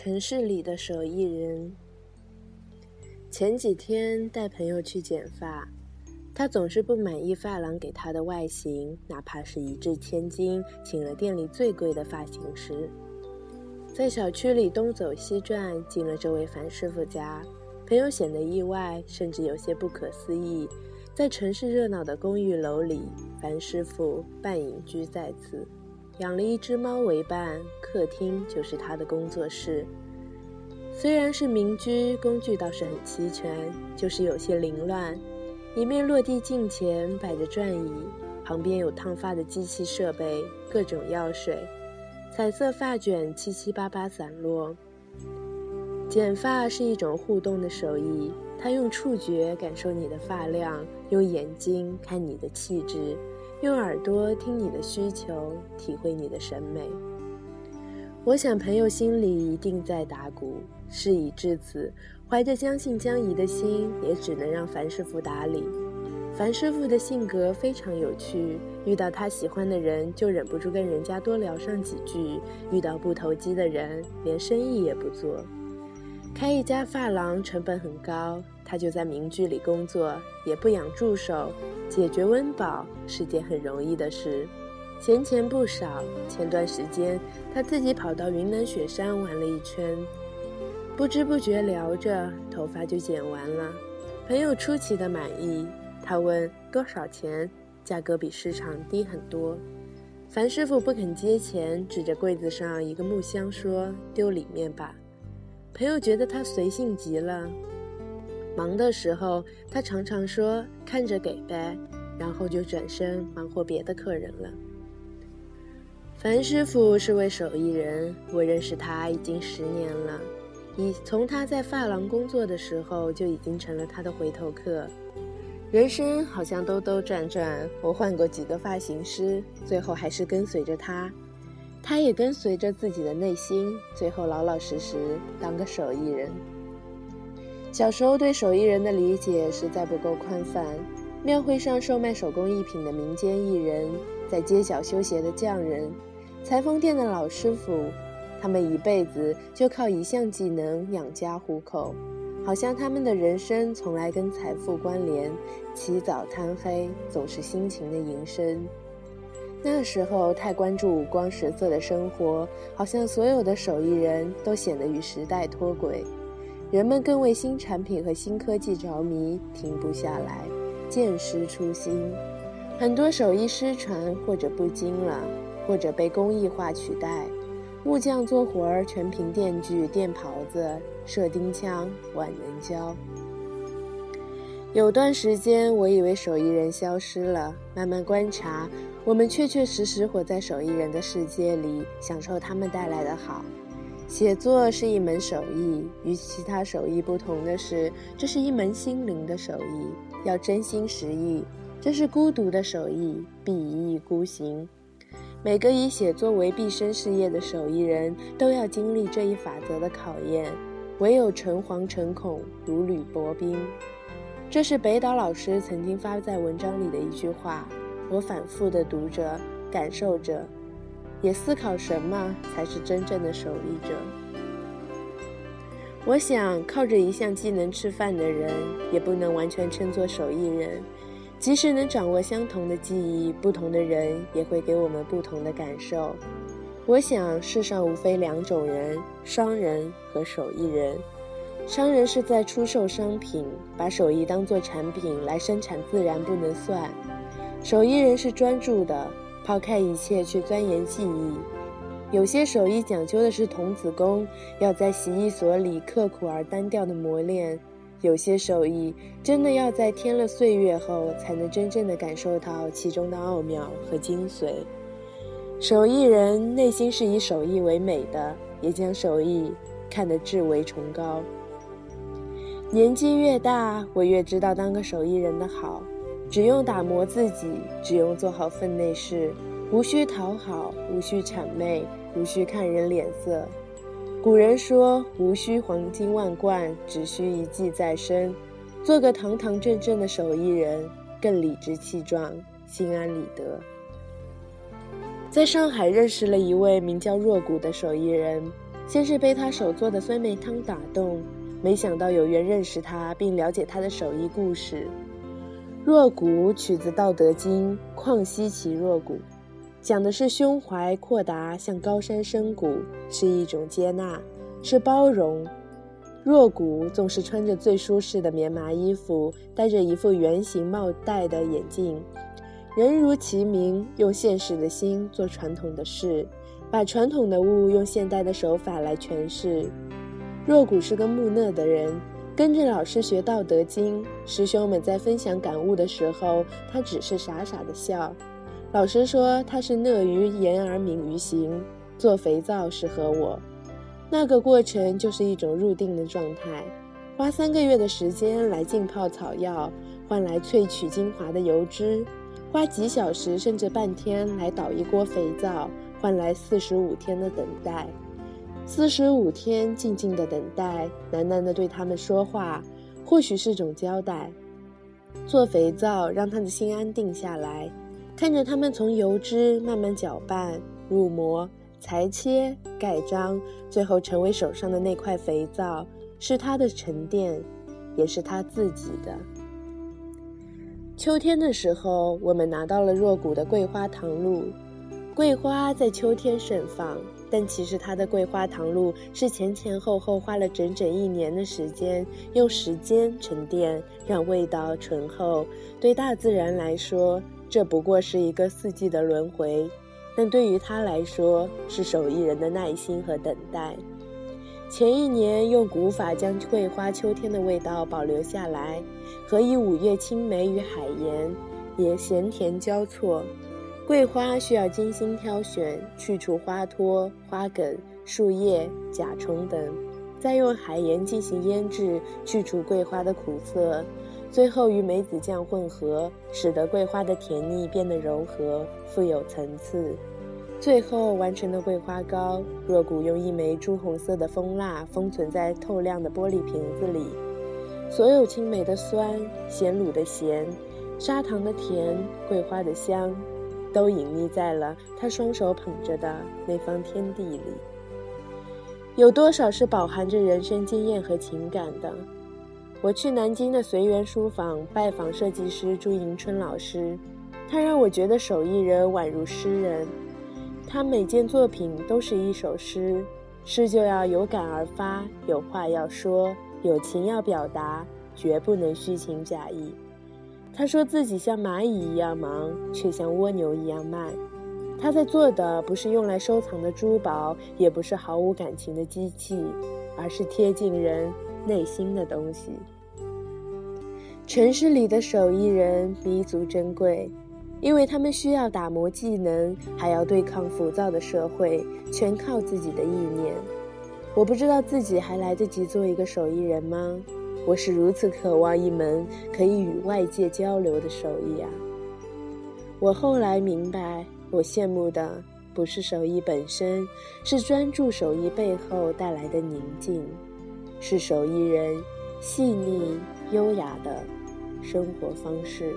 城市里的手艺人。前几天带朋友去剪发，他总是不满意发廊给他的外形，哪怕是一掷千金，请了店里最贵的发型师。在小区里东走西转，进了这位樊师傅家，朋友显得意外，甚至有些不可思议。在城市热闹的公寓楼里，樊师傅半隐居在此。养了一只猫为伴，客厅就是他的工作室。虽然是民居，工具倒是很齐全，就是有些凌乱。一面落地镜前摆着转椅，旁边有烫发的机器设备，各种药水，彩色发卷七七八八散落。剪发是一种互动的手艺，他用触觉感受你的发量，用眼睛看你的气质。用耳朵听你的需求，体会你的审美。我想朋友心里一定在打鼓。事已至此，怀着将信将疑的心，也只能让樊师傅打理。樊师傅的性格非常有趣，遇到他喜欢的人，就忍不住跟人家多聊上几句；遇到不投机的人，连生意也不做。开一家发廊成本很高，他就在民居里工作，也不养助手。解决温饱是件很容易的事，闲钱不少。前段时间他自己跑到云南雪山玩了一圈，不知不觉聊着，头发就剪完了。朋友出奇的满意，他问多少钱，价格比市场低很多。樊师傅不肯接钱，指着柜子上一个木箱说：“丢里面吧。”朋友觉得他随性极了。忙的时候，他常常说“看着给呗”，然后就转身忙活别的客人了。樊师傅是位手艺人，我认识他已经十年了，已从他在发廊工作的时候就已经成了他的回头客。人生好像兜兜转转，我换过几个发型师，最后还是跟随着他，他也跟随着自己的内心，最后老老实实当个手艺人。小时候对手艺人的理解实在不够宽泛，庙会上售卖手工艺品的民间艺人，在街角修鞋的匠人，裁缝店的老师傅，他们一辈子就靠一项技能养家糊口，好像他们的人生从来跟财富关联，起早贪黑，总是辛勤的营生。那时候太关注五光十色的生活，好像所有的手艺人都显得与时代脱轨。人们更为新产品和新科技着迷，停不下来，渐失初心。很多手艺失传，或者不精了，或者被工艺化取代。木匠做活儿全凭电锯、电刨子、射钉枪、万能胶。有段时间，我以为手艺人消失了。慢慢观察，我们确确实实活在手艺人的世界里，享受他们带来的好。写作是一门手艺，与其他手艺不同的是，这是一门心灵的手艺，要真心实意。这是孤独的手艺，必一意孤行。每个以写作为毕生事业的手艺人都要经历这一法则的考验，唯有诚惶诚恐，如履薄冰。这是北岛老师曾经发在文章里的一句话，我反复地读着，感受着。也思考什么才是真正的手艺者。我想，靠着一项技能吃饭的人，也不能完全称作手艺人。即使能掌握相同的技艺，不同的人也会给我们不同的感受。我想，世上无非两种人：商人和手艺人。商人是在出售商品，把手艺当作产品来生产，自然不能算。手艺人是专注的。抛开一切去钻研技艺，有些手艺讲究的是童子功，要在洗衣所里刻苦而单调的磨练；有些手艺真的要在添了岁月后，才能真正的感受到其中的奥妙和精髓。手艺人内心是以手艺为美的，也将手艺看得至为崇高。年纪越大，我越知道当个手艺人的好。只用打磨自己，只用做好分内事，无需讨好，无需谄媚，无需看人脸色。古人说：“无需黄金万贯，只需一技在身。”做个堂堂正正的手艺人，更理直气壮，心安理得。在上海认识了一位名叫若谷的手艺人，先是被他手做的酸梅汤打动，没想到有缘认识他，并了解他的手艺故事。若谷取自《道德经》，旷兮其若谷，讲的是胸怀阔达，像高山深谷，是一种接纳，是包容。若谷总是穿着最舒适的棉麻衣服，戴着一副圆形帽戴的眼镜，人如其名，用现实的心做传统的事，把传统的物用现代的手法来诠释。若谷是个木讷的人。跟着老师学《道德经》，师兄们在分享感悟的时候，他只是傻傻的笑。老师说他是讷于言而敏于行，做肥皂适合我。那个过程就是一种入定的状态，花三个月的时间来浸泡草药，换来萃取精华的油脂；花几小时甚至半天来捣一锅肥皂，换来四十五天的等待。四十五天静静的等待，喃喃的对他们说话，或许是种交代。做肥皂让他的心安定下来，看着他们从油脂慢慢搅拌、入模、裁切、盖章，最后成为手上的那块肥皂，是他的沉淀，也是他自己的。秋天的时候，我们拿到了若谷的桂花糖露，桂花在秋天盛放。但其实它的桂花糖露是前前后后花了整整一年的时间，用时间沉淀，让味道醇厚。对大自然来说，这不过是一个四季的轮回；但对于他来说，是手艺人的耐心和等待。前一年用古法将桂花秋天的味道保留下来，何以五月青梅与海盐也咸甜交错。桂花需要精心挑选，去除花托、花梗、树叶、甲虫等，再用海盐进行腌制，去除桂花的苦涩，最后与梅子酱混合，使得桂花的甜腻变得柔和、富有层次。最后完成的桂花糕，若谷用一枚朱红色的蜂蜡封存在透亮的玻璃瓶子里，所有青梅的酸、咸卤的咸、砂糖的甜、桂花的香。都隐匿在了他双手捧着的那方天地里。有多少是饱含着人生经验和情感的？我去南京的随园书房拜访设计师朱迎春老师，他让我觉得手艺人宛如诗人，他每件作品都是一首诗，诗就要有感而发，有话要说，有情要表达，绝不能虚情假意。他说自己像蚂蚁一样忙，却像蜗牛一样慢。他在做的不是用来收藏的珠宝，也不是毫无感情的机器，而是贴近人内心的东西。城市里的手艺人弥足珍贵，因为他们需要打磨技能，还要对抗浮躁的社会，全靠自己的意念。我不知道自己还来得及做一个手艺人吗？我是如此渴望一门可以与外界交流的手艺啊！我后来明白，我羡慕的不是手艺本身，是专注手艺背后带来的宁静，是手艺人细腻优雅的生活方式。